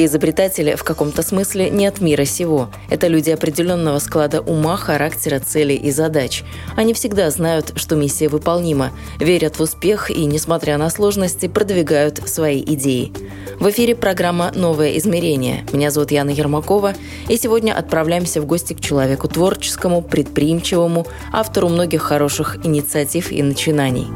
Все изобретатели в каком-то смысле не от мира сего. Это люди определенного склада ума, характера, целей и задач. Они всегда знают, что миссия выполнима, верят в успех и, несмотря на сложности, продвигают свои идеи. В эфире программа «Новое измерение». Меня зовут Яна Ермакова, и сегодня отправляемся в гости к человеку творческому, предприимчивому, автору многих хороших инициатив и начинаний.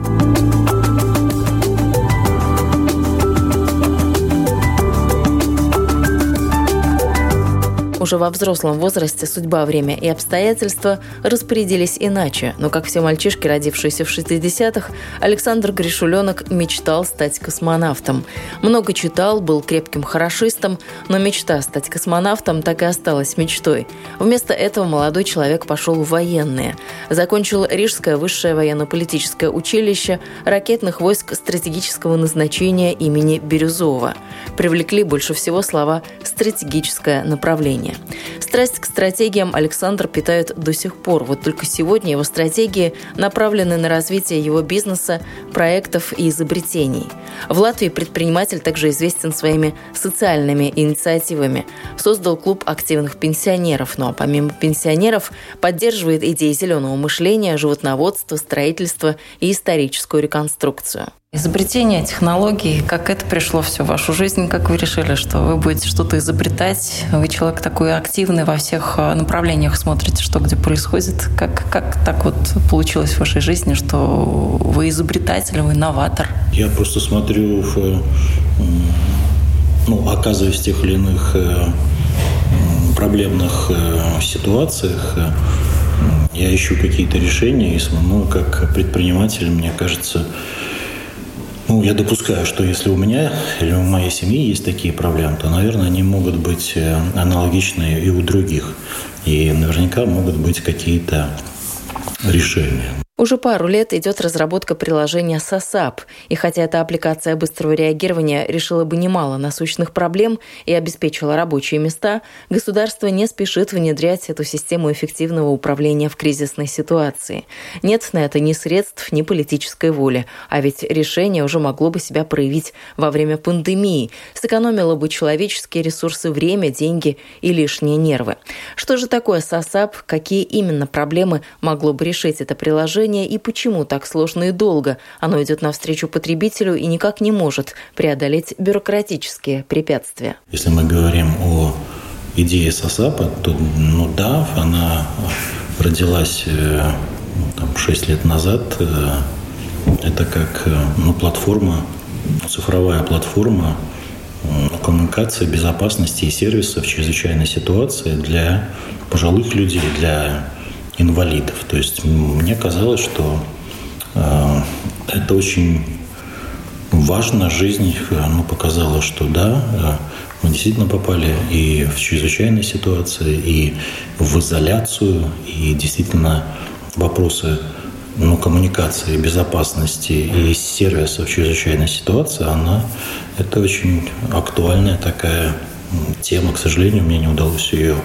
Уже во взрослом возрасте судьба, время и обстоятельства распорядились иначе, но, как все мальчишки, родившиеся в 60-х, Александр Гришуленок мечтал стать космонавтом. Много читал, был крепким хорошистом, но мечта стать космонавтом так и осталась мечтой. Вместо этого молодой человек пошел в военные. Закончил Рижское высшее военно-политическое училище ракетных войск стратегического назначения имени Бирюзова. Привлекли больше всего слова «стратегическое направление». Страсть к стратегиям Александр питает до сих пор. Вот только сегодня его стратегии направлены на развитие его бизнеса, проектов и изобретений. В Латвии предприниматель также известен своими социальными инициативами. Создал клуб активных пенсионеров, ну а помимо пенсионеров поддерживает идеи зеленого мышления, животноводства, строительства и историческую реконструкцию. Изобретение технологий, как это пришло все в вашу жизнь, как вы решили, что вы будете что-то изобретать, вы человек такой активный во всех э, направлениях, смотрите, что где происходит, как, как так вот получилось в вашей жизни, что вы изобретатель, вы инноватор? Я просто смотрю, в, э, ну, оказываясь в тех или иных э, проблемных ситуациях, я ищу какие-то решения, и ну, как предприниматель, мне кажется, ну, я допускаю, что если у меня или у моей семьи есть такие проблемы, то, наверное, они могут быть э, аналогичны и у других. И наверняка могут быть какие-то решения. Уже пару лет идет разработка приложения SASAP, и хотя эта аппликация быстрого реагирования решила бы немало насущных проблем и обеспечила рабочие места, государство не спешит внедрять эту систему эффективного управления в кризисной ситуации. Нет на это ни средств, ни политической воли, а ведь решение уже могло бы себя проявить во время пандемии, сэкономило бы человеческие ресурсы, время, деньги и лишние нервы. Что же такое SASAP, какие именно проблемы могло бы решить это приложение, приложение и почему так сложно и долго оно идет навстречу потребителю и никак не может преодолеть бюрократические препятствия. Если мы говорим о идее СОСАПа, то ну да, она родилась э, ну, там, 6 лет назад. Э, это как э, ну, платформа, цифровая платформа коммуникации, безопасности и сервиса в чрезвычайной ситуации для пожилых людей, для инвалидов. То есть мне казалось, что э, это очень важно. Жизнь э, ну, показала, что да, э, мы действительно попали и в чрезвычайные ситуации, и в изоляцию, и действительно вопросы ну, коммуникации, безопасности и сервиса в чрезвычайной ситуации, она это очень актуальная такая тема. К сожалению, мне не удалось ее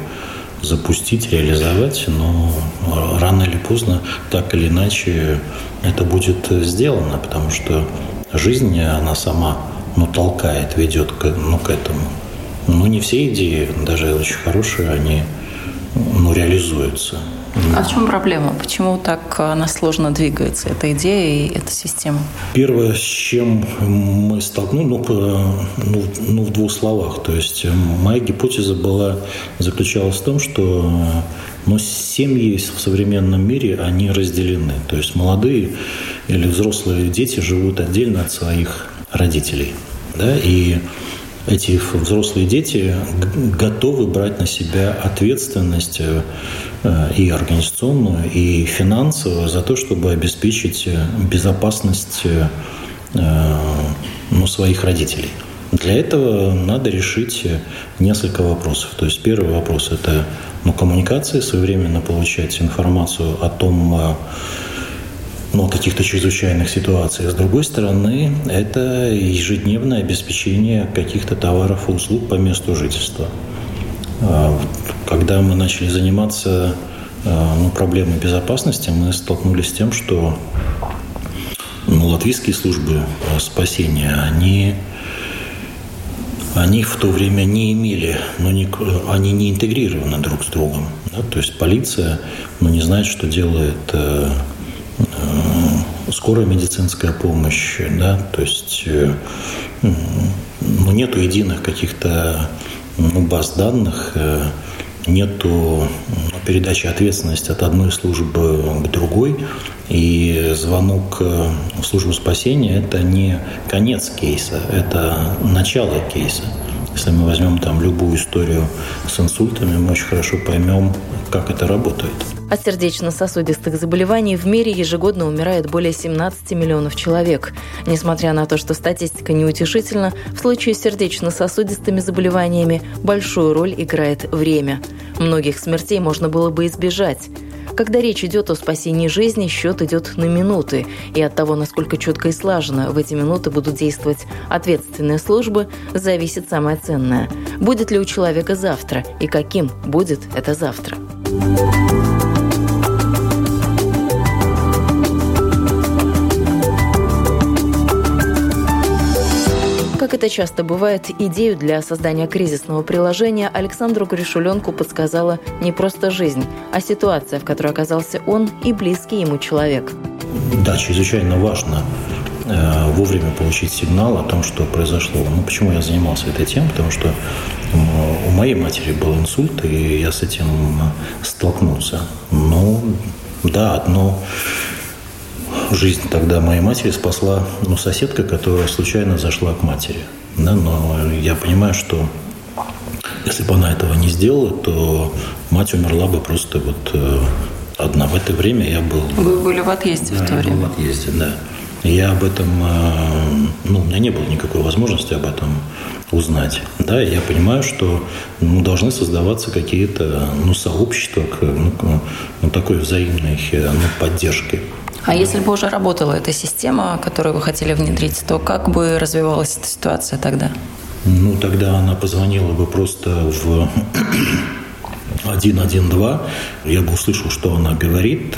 запустить, реализовать, но рано или поздно, так или иначе, это будет сделано, потому что жизнь, она сама ну, толкает, ведет к, ну, к этому. Но не все идеи, даже очень хорошие, они ну, реализуются. А в чем проблема? Почему так она сложно двигается, эта идея и эта система? Первое, с чем мы столкнулись, ну, ну, ну, в двух словах. То есть э, моя гипотеза была, заключалась в том, что ну, семьи в современном мире, они разделены. То есть молодые или взрослые дети живут отдельно от своих родителей. Да? И эти взрослые дети готовы брать на себя ответственность э, и организационную, и финансовую за то, чтобы обеспечить безопасность э, ну, своих родителей. Для этого надо решить несколько вопросов. То есть первый вопрос – это ну, коммуникации, своевременно получать информацию о том, ну, каких-то чрезвычайных ситуациях. С другой стороны, это ежедневное обеспечение каких-то товаров и услуг по месту жительства. А, когда мы начали заниматься а, ну, проблемой безопасности, мы столкнулись с тем, что ну, латвийские службы а, спасения, они они в то время не имели, но не, они не интегрированы друг с другом. Да? То есть полиция ну, не знает, что делает э, Э, скорая медицинская помощь, да, то есть э, ну, нету единых каких-то ну, баз данных, э, нету ну, передачи ответственности от одной службы к другой, и звонок в службу спасения – это не конец кейса, это начало кейса. Если мы возьмем там любую историю с инсультами, мы очень хорошо поймем, как это работает. От сердечно-сосудистых заболеваний в мире ежегодно умирает более 17 миллионов человек. Несмотря на то, что статистика неутешительна, в случае с сердечно-сосудистыми заболеваниями большую роль играет время. Многих смертей можно было бы избежать. Когда речь идет о спасении жизни, счет идет на минуты. И от того, насколько четко и слаженно в эти минуты будут действовать ответственные службы, зависит самое ценное. Будет ли у человека завтра и каким будет это завтра. Как это часто бывает, идею для создания кризисного приложения Александру Гришуленку подсказала не просто жизнь, а ситуация, в которой оказался он и близкий ему человек. Да, чрезвычайно важно э, вовремя получить сигнал о том, что произошло. Ну, почему я занимался этой темой? Потому что у моей матери был инсульт, и я с этим столкнулся. Ну, да, одно жизнь тогда моей матери спасла ну, соседка, которая случайно зашла к матери. Да, но я понимаю, что если бы она этого не сделала, то мать умерла бы просто вот э, одна. В это время я был... Вы были в отъезде да, в то время? был в отъезде, да. Я об этом, э, ну, у меня не было никакой возможности об этом узнать. Да, я понимаю, что ну, должны создаваться какие-то ну, сообщества ну, ну, такой взаимной э, ну, поддержки. А если бы уже работала эта система, которую вы хотели внедрить, то как бы развивалась эта ситуация тогда? Ну, тогда она позвонила бы просто в 112, я бы услышал, что она говорит.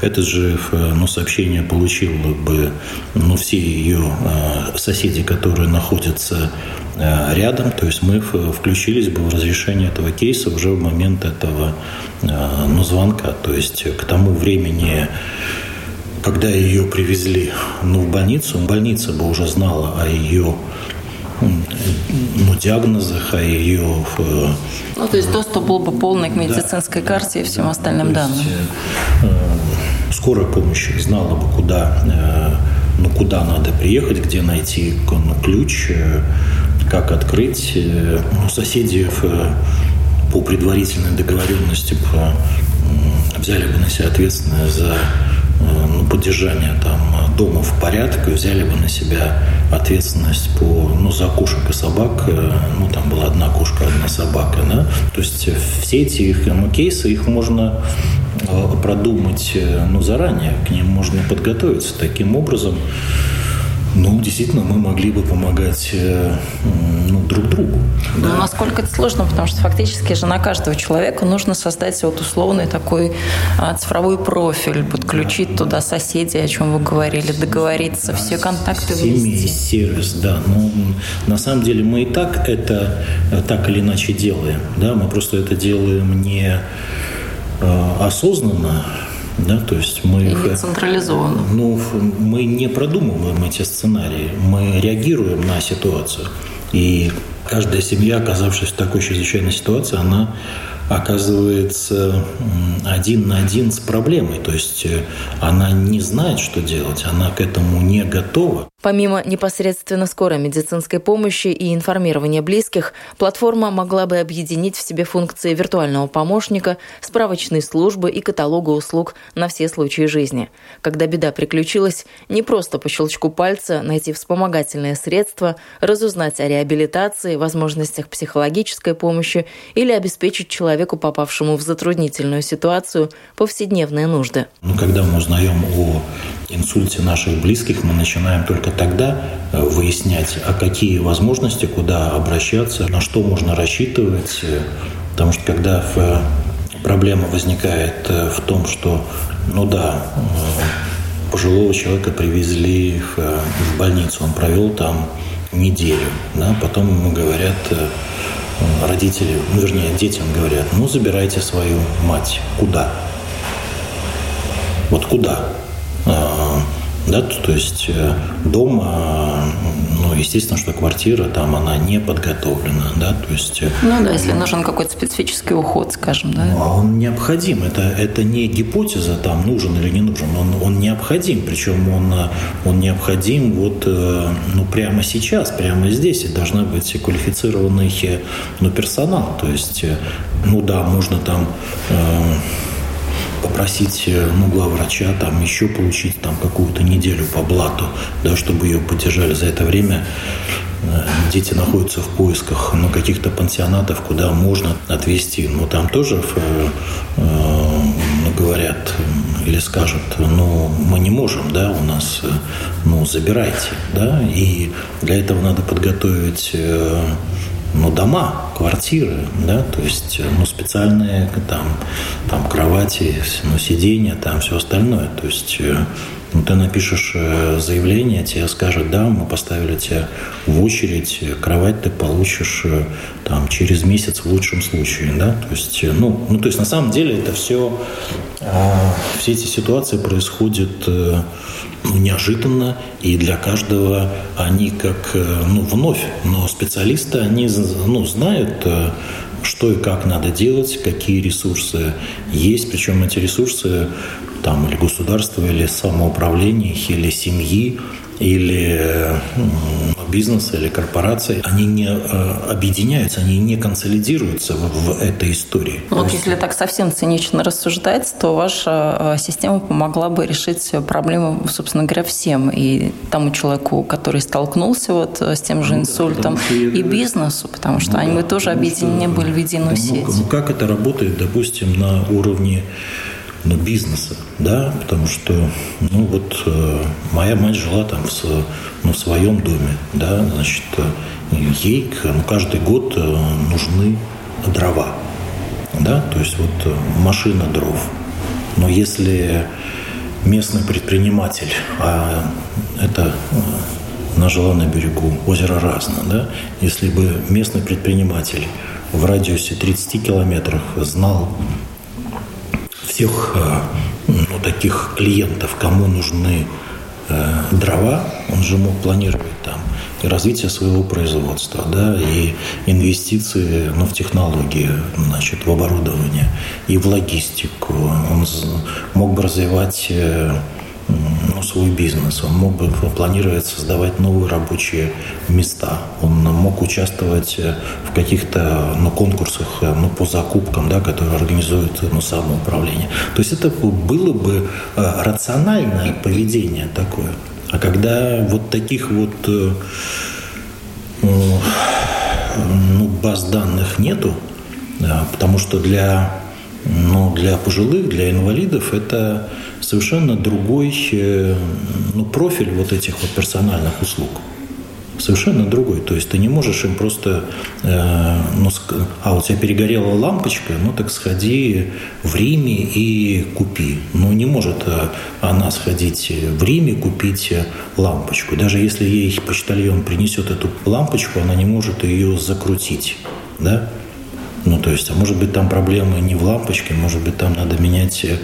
Это же ну, сообщение получил бы ну, все ее э, соседи, которые находятся э, рядом. То есть мы включились бы в разрешение этого кейса уже в момент этого э, ну, звонка. То есть к тому времени когда ее привезли ну, в больницу, больница бы уже знала о ее ну, диагнозах, о ее... Э, ну, то есть доступ был бы полный к медицинской да, карте и всем да, остальным данным. Есть, э, скорая помощь знала бы, куда, э, ну, куда надо приехать, где найти ну, ключ, э, как открыть. Э, ну, соседи э, по предварительной договоренности э, взяли бы на себя ответственность за Э, ну, поддержания там, дома в порядке, взяли бы на себя ответственность по, ну, за кошек и собак. Э, ну, там была одна кошка, одна собака. Да? То есть все эти их, ну, кейсы, их можно э, продумать ну, заранее, к ним можно подготовиться. Таким образом, ну, действительно, мы могли бы помогать э, ну, друг другу. Да. Но насколько это сложно, потому что фактически же на каждого человека нужно создать вот условный такой а, цифровой профиль, подключить да. туда соседей, о чем вы говорили, договориться, да, все контакты ввести. сервис, да. Ну, на самом деле мы и так это э, так или иначе делаем. Да? Мы просто это делаем не э, осознанно, да, то есть мы... И централизованно. Ну, мы не продумываем эти сценарии, мы реагируем на ситуацию. И каждая семья, оказавшись в такой чрезвычайной ситуации, она оказывается один на один с проблемой. То есть э, она не знает, что делать, она к этому не готова. Помимо непосредственно скорой медицинской помощи и информирования близких, платформа могла бы объединить в себе функции виртуального помощника, справочной службы и каталога услуг на все случаи жизни. Когда беда приключилась, не просто по щелчку пальца найти вспомогательное средство, разузнать о реабилитации, возможностях психологической помощи или обеспечить человеку, попавшему в затруднительную ситуацию, повседневные нужды. Ну, когда мы узнаем о инсульте наших близких, мы начинаем только тогда э, выяснять, а какие возможности, куда обращаться, на что можно рассчитывать. Потому что когда э, проблема возникает э, в том, что, ну да, пожилого человека привезли в, в больницу, он провел там неделю, да, потом ему говорят, родители, ну, вернее, детям говорят, ну, забирайте свою мать. Куда? Вот куда? А, да, то есть э, дома, ну, естественно, что квартира там, она не подготовлена, да, то есть... Э, ну да, если нужен какой-то специфический уход, скажем, да. Ну, а он необходим, это, это не гипотеза, там, нужен или не нужен, он, он необходим, причем он, он необходим вот, э, ну, прямо сейчас, прямо здесь, и должна быть квалифицированный, ну, персонал, то есть, ну да, можно там попросить э, ну, главврача там еще получить там какую-то неделю по блату, да, чтобы ее поддержали. За это время э, дети находятся в поисках ну, каких-то пансионатов, куда можно отвезти. Но там тоже ну, говорят или скажут, ну, мы не можем, да, у нас, ну, забирайте, да, и для этого надо подготовить ну, дома, квартиры, да, то есть, ну, специальные там, там кровати, ну, сиденья, там все остальное. То есть, э, ну, ты напишешь э, заявление, тебе скажут, да, мы поставили тебя в очередь, кровать ты получишь э, там через месяц в лучшем случае, да, то есть, ну, ну то есть на самом деле это все, все эти ситуации происходят ну, неожиданно, и для каждого они как, э, ну, вновь, но специалисты, они, ну, знают, э, что и как надо делать, какие ресурсы есть, причем эти ресурсы там или государства, или самоуправления, или семьи, или бизнеса, или корпорации, они не э, объединяются, они не консолидируются в, в этой истории. Вот есть... если так совсем цинично рассуждать, то ваша э, система помогла бы решить проблему, собственно говоря, всем. И тому человеку, который столкнулся вот э, с тем же инсультом, ну, да, и бизнесу, потому что ну, они да, тоже объединены что, были в единую ну, сеть. Ну, как это работает, допустим, на уровне ну, бизнеса, да, потому что, ну, вот э, моя мать жила там в, ну, в своем доме, да, значит, э, ей ну, каждый год э, нужны дрова, да, то есть вот э, машина дров. Но если местный предприниматель, а это она жила на берегу озера Разно, да, если бы местный предприниматель в радиусе 30 километров знал всех э, ну, таких клиентов, кому нужны э, дрова, он же мог планировать там развитие своего производства, да, и инвестиции ну, в технологии, значит, в оборудование, и в логистику. Он мог бы развивать э, ну, свой бизнес, он мог бы планировать создавать новые рабочие места, он мог участвовать э, в каких-то ну, конкурсах э, ну, по закупкам, да, которые организует ну, самоуправление. То есть это было бы э, рациональное поведение такое. А когда вот таких вот ну, баз данных нету, да, потому что для, ну, для пожилых, для инвалидов это совершенно другой э, ну, профиль вот этих вот персональных услуг. Совершенно другой. То есть ты не можешь им просто, э, ну, а у тебя перегорела лампочка, ну так сходи в Риме и купи. Ну не может э, она сходить в Риме купить лампочку. Даже если ей почтальон принесет эту лампочку, она не может ее закрутить. Да? Ну, то есть, а может быть, там проблемы не в лампочке, может быть, там надо менять э,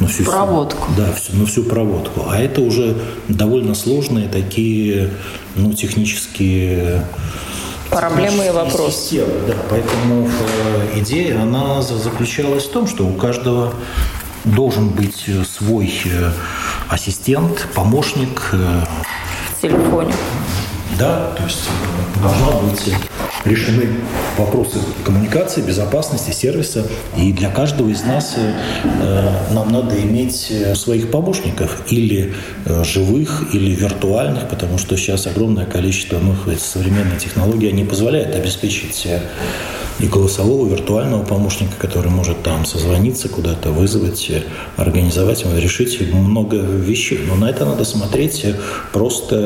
ну, всю проводку. Да, всю, ну, всю проводку. А это уже довольно сложные такие, ну, технические Проблемы и вопросы. Система, да, поэтому э, идея, она заключалась в том, что у каждого должен быть свой э, ассистент, помощник. Э, в телефоне. Да, то есть должна быть решены вопросы коммуникации, безопасности, сервиса. И для каждого из нас э, нам надо иметь э, своих помощников, или э, живых, или виртуальных, потому что сейчас огромное количество ну, современной технологии не позволяет обеспечить и голосового виртуального помощника, который может там созвониться куда-то, вызвать, организовать, решить много вещей. Но на это надо смотреть просто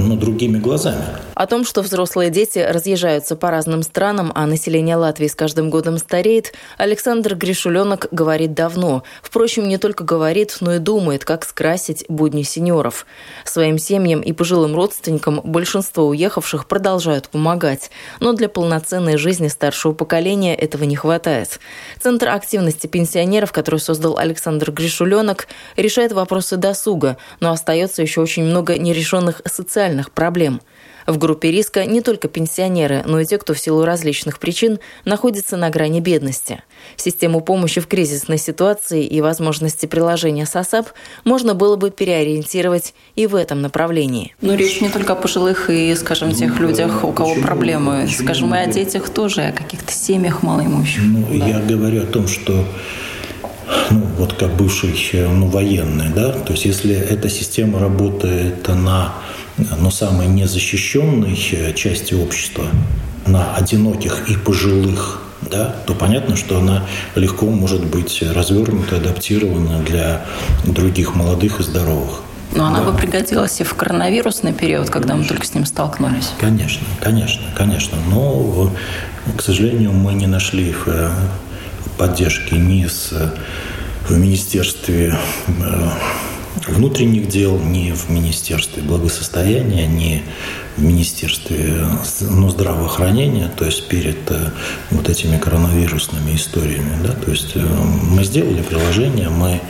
ну, другими глазами. О том, что взрослые дети разъезжаются по разным странам, а население Латвии с каждым годом стареет, Александр Гришуленок говорит давно. Впрочем, не только говорит, но и думает, как скрасить будни сеньоров. Своим семьям и пожилым родственникам большинство уехавших продолжают помогать. Но для полноценной жизни старшего поколения этого не хватает. Центр активности пенсионеров, который создал Александр Гришуленок, решает вопросы досуга, но остается еще очень много нерешенных социальных проблем – в группе риска не только пенсионеры, но и те, кто в силу различных причин находится на грани бедности. Систему помощи в кризисной ситуации и возможности приложения SASAP можно было бы переориентировать и в этом направлении. Но речь не только о пожилых и, скажем, тех ну, людях, у кого почему, проблемы. Почему? Скажем, и о детях тоже, о каких-то семьях малоимущих. Ну, да. я говорю о том, что ну, вот как бывший ну, военный, да, то есть если эта система работает на но самой незащищенной э, части общества, на одиноких и пожилых, да, то понятно, что она легко может быть развернута, адаптирована для других молодых и здоровых. Но да. она бы пригодилась и в коронавирусный период, когда конечно. мы только с ним столкнулись. Конечно, конечно, конечно. Но, к сожалению, мы не нашли э, поддержки ни с, в Министерстве э, внутренних дел, ни в Министерстве благосостояния, ни в Министерстве ну, здравоохранения, то есть перед э, вот этими коронавирусными историями. Да? То есть э, мы сделали приложение, мы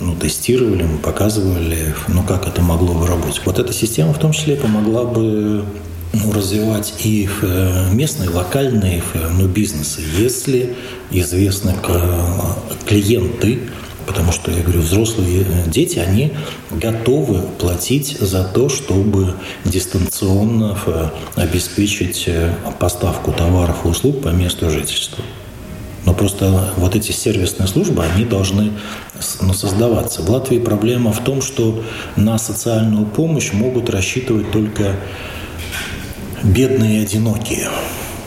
ну, тестировали, мы показывали, ну, как это могло бы работать. Вот эта система в том числе помогла бы ну, развивать и э, местные, локальные ну, бизнесы, если известны клиенты, Потому что, я говорю, взрослые дети, они готовы платить за то, чтобы дистанционно э, обеспечить э, поставку товаров и услуг по месту жительства. Но просто вот эти сервисные службы, они должны ну, создаваться. В Латвии проблема в том, что на социальную помощь могут рассчитывать только бедные и одинокие.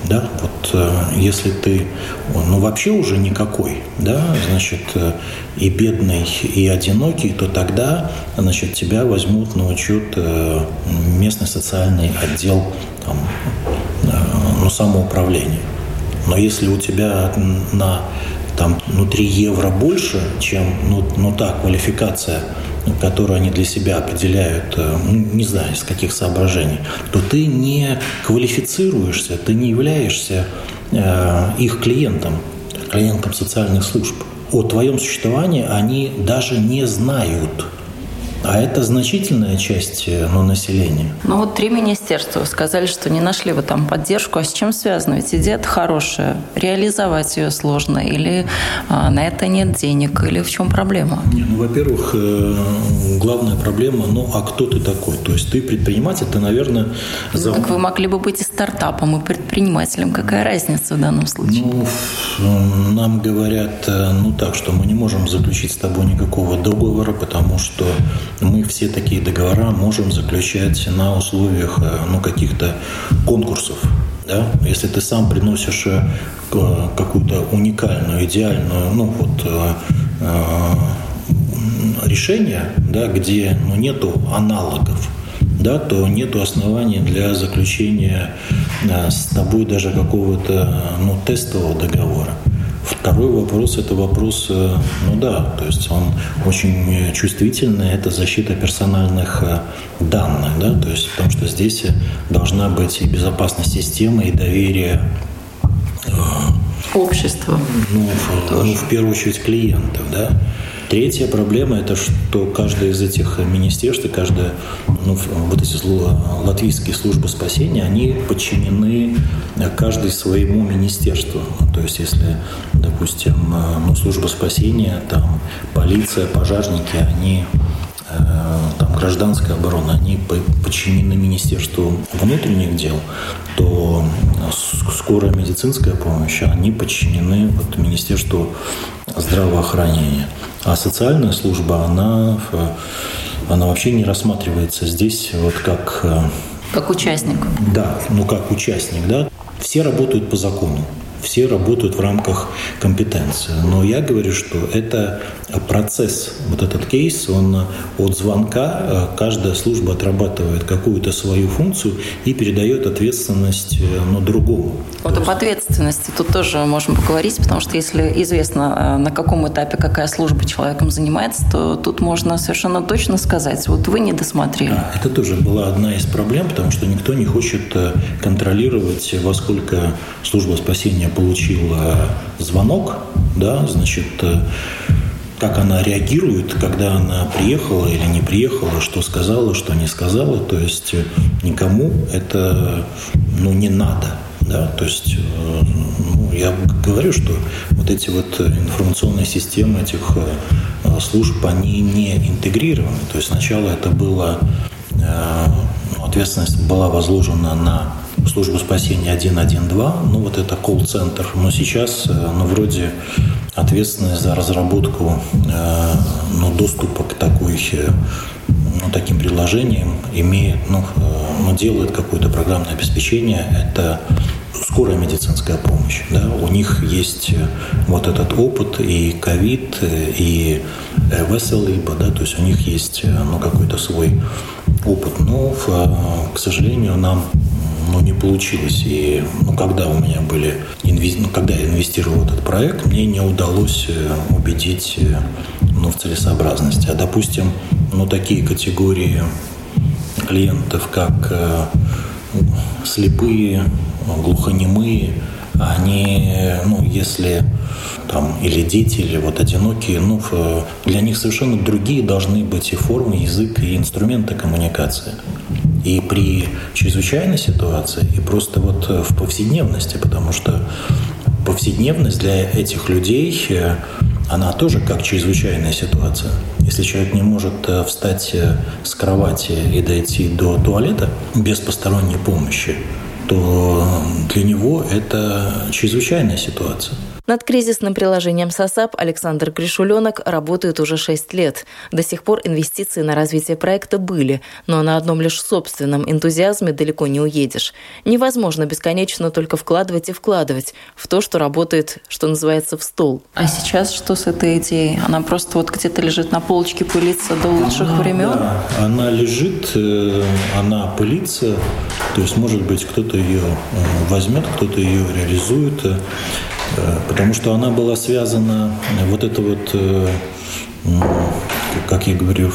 Да, вот э, если ты, ну вообще уже никакой, да, значит, э, и бедный, и одинокий, то тогда, значит, тебя возьмут на учет э, местный социальный отдел там, ну, самоуправления. Но если у тебя на там, ну, 3 евро больше, чем ну, ну, та квалификация, которую они для себя определяют, э, ну, не знаю, из каких соображений, то ты не квалифицируешься, ты не являешься э, их клиентом, клиентом социальных служб. О твоем существовании они даже не знают. А это значительная часть э, ну, населения. Ну вот три министерства сказали, что не нашли вы там поддержку. А с чем связано? Ведь идея хорошая. Реализовать ее сложно. Или а, на это нет денег. Или в чем проблема? Не, ну, во-первых, э, главная проблема, ну а кто ты такой? То есть ты предприниматель, ты, наверное... За... Ну, так вы могли бы быть и стартапом, и предпринимателем. Какая разница в данном случае? Ну, нам говорят, э, ну так, что мы не можем заключить с тобой никакого договора, потому что мы все такие договора можем заключать на условиях э, ну, каких-то конкурсов. Да? Если ты сам приносишь э, какую-то уникальную, идеальную, ну вот э, решение, да, где ну, нету аналогов, да, то нет оснований для заключения с тобой даже какого-то ну, тестового договора. Второй вопрос – это вопрос, э, ну да, то есть он очень чувствительный, это защита персональных э, данных, да, то есть потому что здесь должна быть и безопасность системы, и доверие э, общества. Ну, ну, в первую очередь клиентов, да. Третья проблема – это что каждое из этих министерств, каждая, ну, вот эти латвийские службы спасения, они подчинены каждой своему министерству. То есть, если, допустим, ну, служба спасения, там, полиция, пожарники, они Э, там, гражданская оборона, они подчинены Министерству внутренних дел, то скорая медицинская помощь, они подчинены вот, Министерству здравоохранения. А социальная служба, она, она вообще не рассматривается здесь вот как... Э, как участник. Да, ну как участник, да. Все работают по закону все работают в рамках компетенции. Но я говорю, что это процесс, вот этот кейс, он от звонка, э, каждая служба отрабатывает какую-то свою функцию и передает ответственность э, ну, другому. Вот об ответственности тут тоже можем поговорить, потому что если известно, э, на каком этапе какая служба человеком занимается, то тут можно совершенно точно сказать, вот вы не досмотрели. Да, это тоже была одна из проблем, потому что никто не хочет контролировать, во сколько служба спасения получила звонок, да, значит, э, как она реагирует, когда она приехала или не приехала, что сказала, что не сказала. То есть э, никому это ну, не надо. Да? То есть э, ну, я говорю, что вот эти вот информационные системы этих служб, они не интегрированы. То есть сначала это было, ну, ответственность была возложена на службу спасения 112, ну вот это колл-центр, но сейчас, э, ну вроде ответственность за разработку э, ну, доступа к такой, э, ну, таким приложениям имеет, ну, ну, делает какое-то программное обеспечение, это скорая медицинская помощь. Да? У них есть вот этот опыт и ковид, и веселиба, да, то есть у них есть ну, какой-то свой опыт. Но, к сожалению, нам но не получилось. И ну, когда у меня были, ну, когда я инвестировал в этот проект, мне не удалось э, убедить э, ну, в целесообразности. А, допустим, ну, такие категории клиентов, как э, слепые, глухонемые, они, ну, если там или дети, или вот одинокие, ну, для них совершенно другие должны быть и формы, язык, и инструменты коммуникации и при чрезвычайной ситуации, и просто вот э, в повседневности, потому что повседневность для этих людей, э, она тоже как чрезвычайная ситуация. Если человек не может э, встать с кровати и дойти до туалета без посторонней помощи, то для него это чрезвычайная ситуация. Над кризисным приложением СОСАП Александр Гришуленок работает уже 6 лет. До сих пор инвестиции на развитие проекта были, но на одном лишь собственном энтузиазме далеко не уедешь. Невозможно бесконечно только вкладывать и вкладывать в то, что работает, что называется, в стол. А сейчас что с этой идеей? Она просто вот где-то лежит на полочке, пылится до лучших она, времен? Да, она лежит, э, она пылится, то есть, может быть, кто-то ее э, возьмет, кто-то ее реализует. Э, потому что она была связана, вот это вот, э, как я говорю,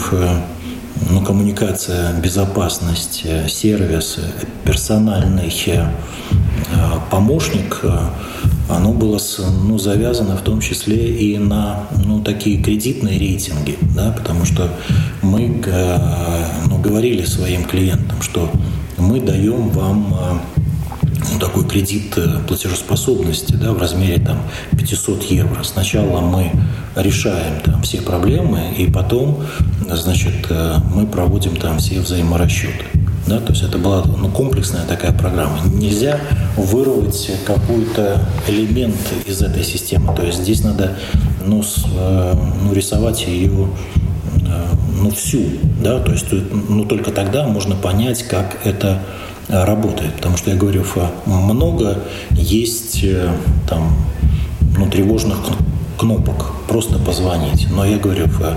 ну, коммуникация, безопасность, сервис, персональный э, помощник, оно было ну, завязано в том числе и на ну, такие кредитные рейтинги, да, потому что мы ну, говорили своим клиентам, что мы даем вам ну, такой кредит э, платежеспособности да, в размере там, 500 евро. Сначала мы решаем там, все проблемы, и потом значит, э, мы проводим там все взаиморасчеты. Да, то есть это была ну, комплексная такая программа. Нельзя вырвать какой-то элемент из этой системы. То есть здесь надо ну, с, э, ну, рисовать ее ну, всю. Да? То есть ну, только тогда можно понять, как это работает. Потому что я говорю, много есть э, там ну, тревожных кнопок, просто позвонить. Но я говорю, э,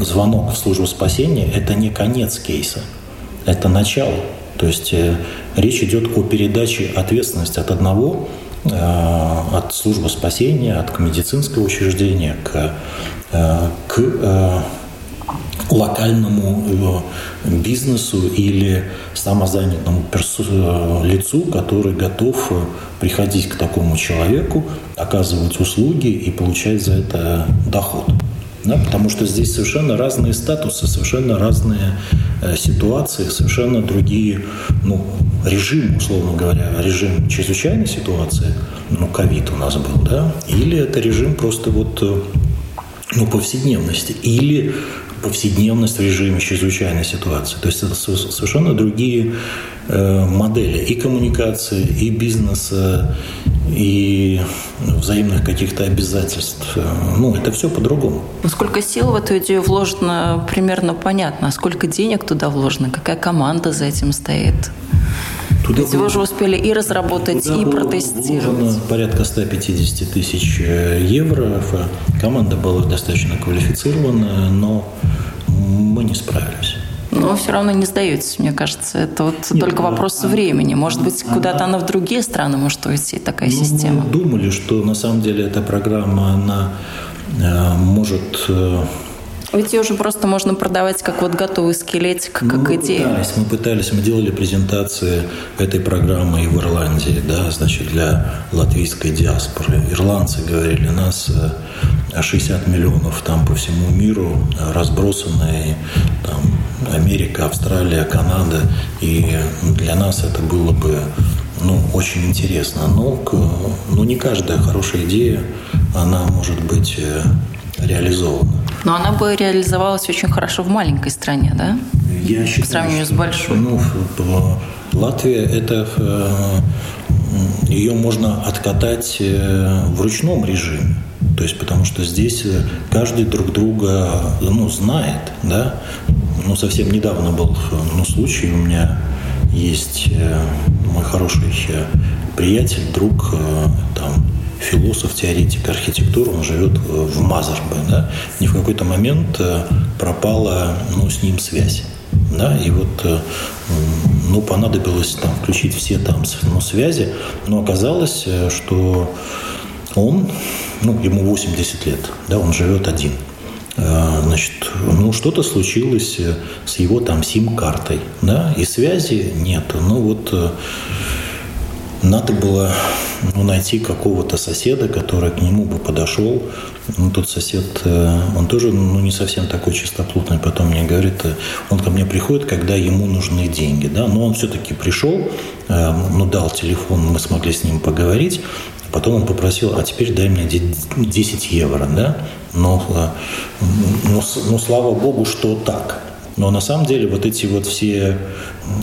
звонок в службу спасения – это не конец кейса, это начало. То есть э, речь идет о передаче ответственности от одного, от службы спасения, от медицинского учреждения к, к локальному бизнесу или самозанятому лицу, который готов приходить к такому человеку, оказывать услуги и получать за это доход. Да, потому что здесь совершенно разные статусы, совершенно разные э, ситуации, совершенно другие ну, режимы, условно говоря, режим чрезвычайной ситуации, ну, ковид у нас был, да, или это режим просто вот э, ну, повседневности, или повседневность в режиме чрезвычайной ситуации. То есть это совершенно другие э, модели и коммуникации, и бизнеса, и взаимных каких-то обязательств. Ну, это все по-другому. Ну, сколько сил в эту идею вложено, примерно понятно. А сколько денег туда вложено? Какая команда за этим стоит? Туда Ведь было, вы уже успели и разработать, и протестировать. порядка 150 тысяч э, евро. Команда была достаточно квалифицированная, но мы не справились. Но все равно не сдаетесь, мне кажется. Это вот Нет, только вопрос времени. Может быть, куда-то она в другие страны может уйти, такая ну, система. Мы думали, что на самом деле эта программа, она э, может э, ведь ее уже просто можно продавать как вот готовый скелетик, как мы идея. Пытались, мы пытались, мы делали презентации этой программы и в Ирландии, да, значит, для латвийской диаспоры. Ирландцы говорили, нас 60 э, миллионов там по всему миру разбросанные, там, Америка, Австралия, Канада, и для нас это было бы ну, очень интересно. Но, но не каждая хорошая идея, она может быть э, реализована. Но она бы реализовалась очень хорошо в маленькой стране, да? Я считаю, По сравнению что, с большой. Ну, Латвия – это э, ее можно откатать э, в ручном режиме. То есть, потому что здесь э, каждый друг друга ну, знает, да. Ну, совсем недавно был ну, случай, у меня есть мой хороший приятель, друг, там, философ, теоретик архитектуры, он живет э, в Мазарбе, да, и в какой-то момент э, пропала ну, с ним связь. Да, и вот э, ну, понадобилось там включить все там ну, связи, но оказалось, что он, ну, ему 80 лет, да, он живет один. Значит, ну, что-то случилось с его там сим-картой, да, и связи нет. Ну, вот надо было ну, найти какого-то соседа, который к нему бы подошел. Ну, тот сосед, э, он тоже ну, не совсем такой чистоплотный, потом мне говорит, э, он ко мне приходит, когда ему нужны деньги. Да? Но он все-таки пришел, э, ну, дал телефон, мы смогли с ним поговорить. Потом он попросил, а теперь дай мне 10 евро. Да? Но, но, но слава богу, что так. Но на самом деле вот эти вот все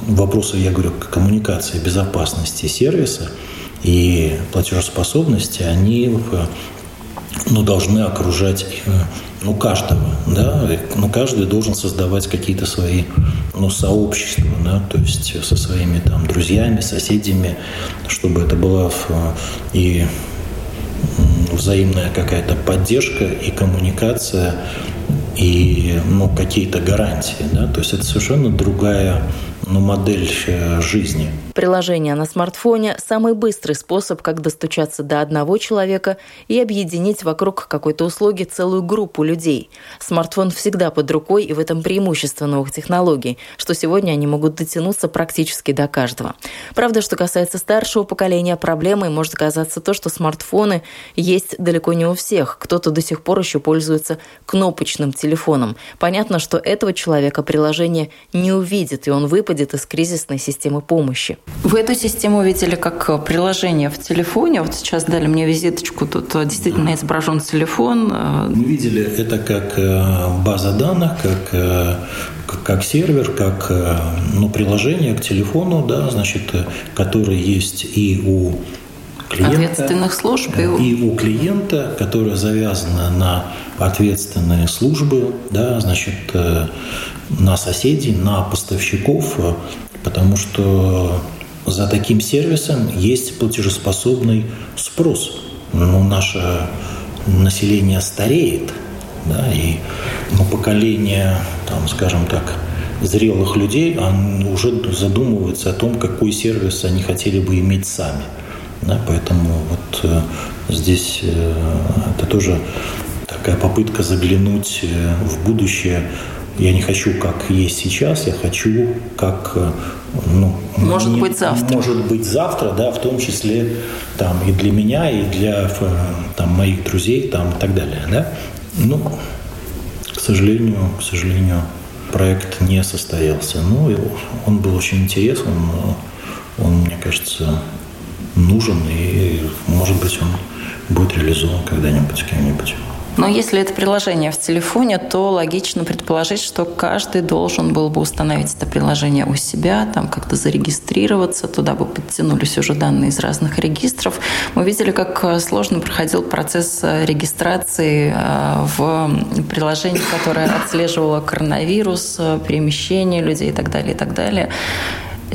вопросы, я говорю, коммуникации, безопасности сервиса и платежеспособности, они ну, должны окружать ну, каждого, да, ну, каждый должен создавать какие-то свои, ну, сообщества, да, то есть со своими там друзьями, соседями, чтобы это была и взаимная какая-то поддержка и коммуникация и ну, какие-то гарантии. Да? То есть это совершенно другая ну, модель э, жизни. Приложение на смартфоне – самый быстрый способ, как достучаться до одного человека и объединить вокруг какой-то услуги целую группу людей. Смартфон всегда под рукой, и в этом преимущество новых технологий, что сегодня они могут дотянуться практически до каждого. Правда, что касается старшего поколения, проблемой может оказаться то, что смартфоны есть далеко не у всех. Кто-то до сих пор еще пользуется кнопочным телефоном. Понятно, что этого человека приложение не увидит, и он выпадет из кризисной системы помощи. Вы эту систему видели как приложение в телефоне? Вот сейчас дали мне визиточку, тут действительно изображен телефон. Мы видели это как э, база данных, как э, как сервер, как э, ну, приложение к телефону, да, значит, который есть и у клиента, ответственных служб и у... и у клиента, которая завязана на ответственные службы, да, значит, на соседей, на поставщиков, потому что за таким сервисом есть платежеспособный спрос. Но наше население стареет, да, и ну, поколение, там, скажем так, зрелых людей уже задумывается о том, какой сервис они хотели бы иметь сами. Да, поэтому вот э, здесь э, это тоже такая попытка заглянуть э, в будущее я не хочу, как есть сейчас, я хочу, как ну, может не, быть завтра. Может быть завтра, да, в том числе там и для меня, и для там, моих друзей, там и так далее, да. Ну, к сожалению, к сожалению, проект не состоялся. Ну, он был очень интересен, он, мне кажется, нужен, и, может быть, он будет реализован когда-нибудь кем-нибудь. Но если это приложение в телефоне, то логично предположить, что каждый должен был бы установить это приложение у себя, там как-то зарегистрироваться, туда бы подтянулись уже данные из разных регистров. Мы видели, как э, сложно проходил процесс э, регистрации э, в приложении, которое отслеживало коронавирус, перемещение людей и так далее, и так далее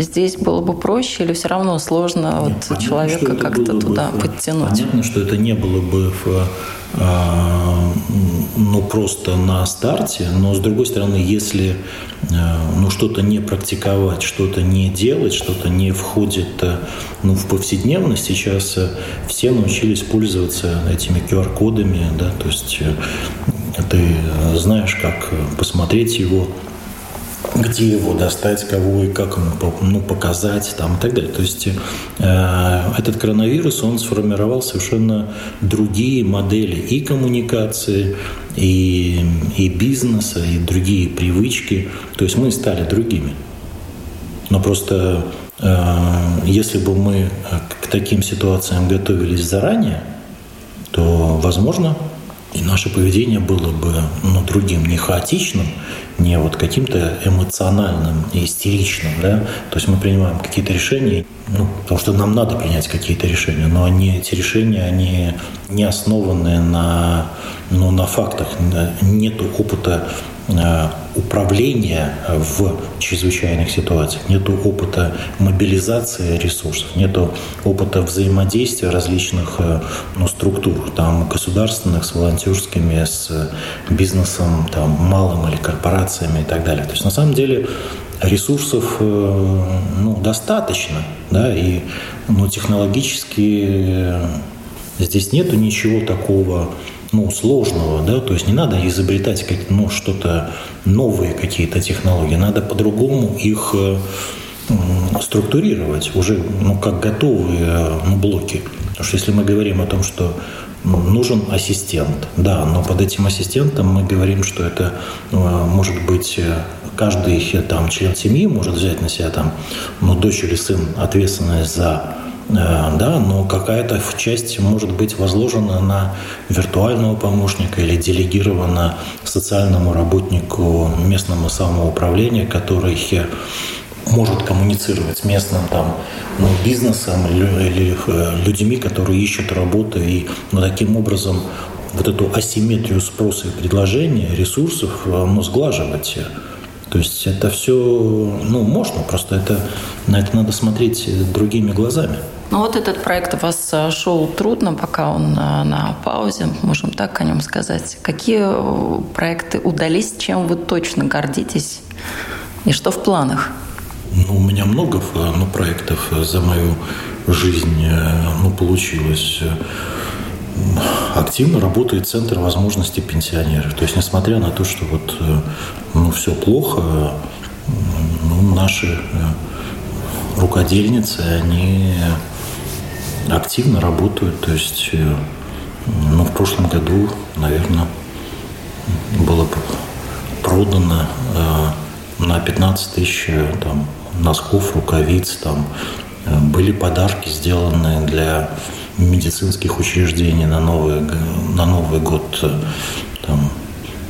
здесь было бы проще или все равно сложно Нет, вот человека как-то туда бы, подтянуть? Понятно, что это не было бы в а, ну, просто на старте, но с другой стороны, если а, ну, что-то не практиковать, что-то не делать, что-то не входит ну, в повседневность, сейчас э, все научились пользоваться этими QR-кодами, да, то есть э, ты знаешь, как посмотреть его, где его достать, кого и как ему ну, показать там, и так далее. То есть э, этот коронавирус, он сформировал совершенно другие модели и коммуникации, и, и бизнеса, и другие привычки. То есть мы стали другими. Но просто э, если бы мы к таким ситуациям готовились заранее, то, возможно, и наше поведение было бы ну, другим, не хаотичным, не вот каким-то эмоциональным и истеричным, да, то есть мы принимаем какие-то решения, ну, потому что нам надо принять какие-то решения, но они, эти решения, они не основаны на, ну, на фактах, нету опыта управления в чрезвычайных ситуациях, нет опыта мобилизации ресурсов, нет опыта взаимодействия различных э, ну, структур, там, государственных, с волонтерскими, с бизнесом, там, малым или корпорациями и так далее. То есть на самом деле ресурсов э, ну, достаточно, да, и ну, технологически здесь нету ничего такого ну, сложного, да, то есть не надо изобретать как, ну, что-то новые какие-то технологии, надо по-другому их э, структурировать уже ну, как готовые э, ну, блоки. Потому что если мы говорим о том, что нужен ассистент, да, но под этим ассистентом мы говорим, что это э, может быть каждый там член семьи может взять на себя там, ну, дочь или сын ответственность за да, но какая-то часть может быть возложена на виртуального помощника или делегирована социальному работнику местному самоуправления, который может коммуницировать с местным там, ну, бизнесом или э, людьми, которые ищут работу, и ну, таким образом вот эту асимметрию спроса и предложения ресурсов э, ну, сглаживать. То есть это все, ну, можно, просто это, на это надо смотреть другими глазами. Ну вот этот проект у вас э, шел трудно, пока он на, на паузе, можем так о нем сказать. Какие э, проекты удались, чем вы точно гордитесь и что в планах? Ну, у меня много э, ну, проектов за мою жизнь ну, получилось. Активно работает Центр возможностей пенсионеров. То есть, несмотря на то, что вот, ну, все плохо, ну, наши рукодельницы, они активно работают. То есть, э, ну, в прошлом году, наверное, было продано э, на 15 тысяч э, там, носков, рукавиц, там, были подарки сделаны для медицинских учреждений на Новый, на Новый год.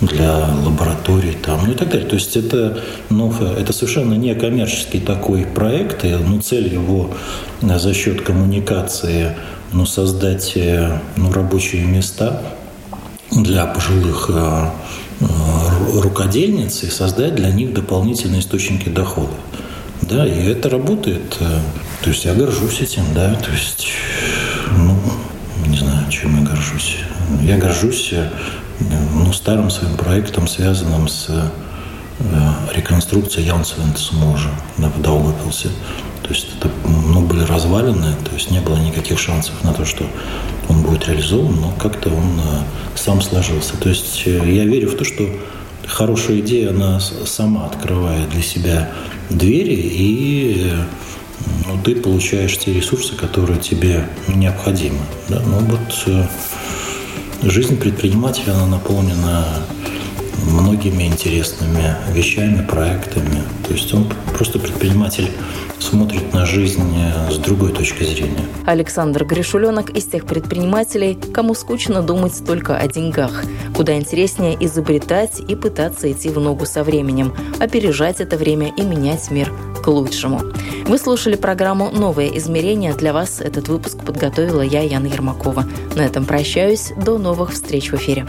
Для лабораторий там, ну и так далее. То есть это, ну, это совершенно не коммерческий такой проект, и ну, цель его э, за счет коммуникации ну, создать э, ну, рабочие места для пожилых э, рукодельниц и создать для них дополнительные источники дохода. Да, и это работает. То есть я горжусь этим, да, то есть, ну, не знаю, чем я горжусь. Я горжусь ну, старым своим проектом, связанным с э, реконструкцией Янсвенц мужа да, в Даугавпилсе. То есть это ну, были развалины, то есть не было никаких шансов на то, что он будет реализован, но как-то он э, сам сложился. То есть э, я верю в то, что то хорошая идея, она сама открывает для себя двери, и ну, ты получаешь те ресурсы, которые тебе необходимы. Да? Ну вот жизнь предпринимателя, она наполнена многими интересными вещами, проектами. То есть он просто предприниматель смотрит на жизнь с другой точки зрения. Александр Гришуленок из тех предпринимателей, кому скучно думать только о деньгах. Куда интереснее изобретать и пытаться идти в ногу со временем, опережать это время и менять мир к лучшему. Вы слушали программу «Новые измерения». Для вас этот выпуск подготовила я, Яна Ермакова. На этом прощаюсь. До новых встреч в эфире.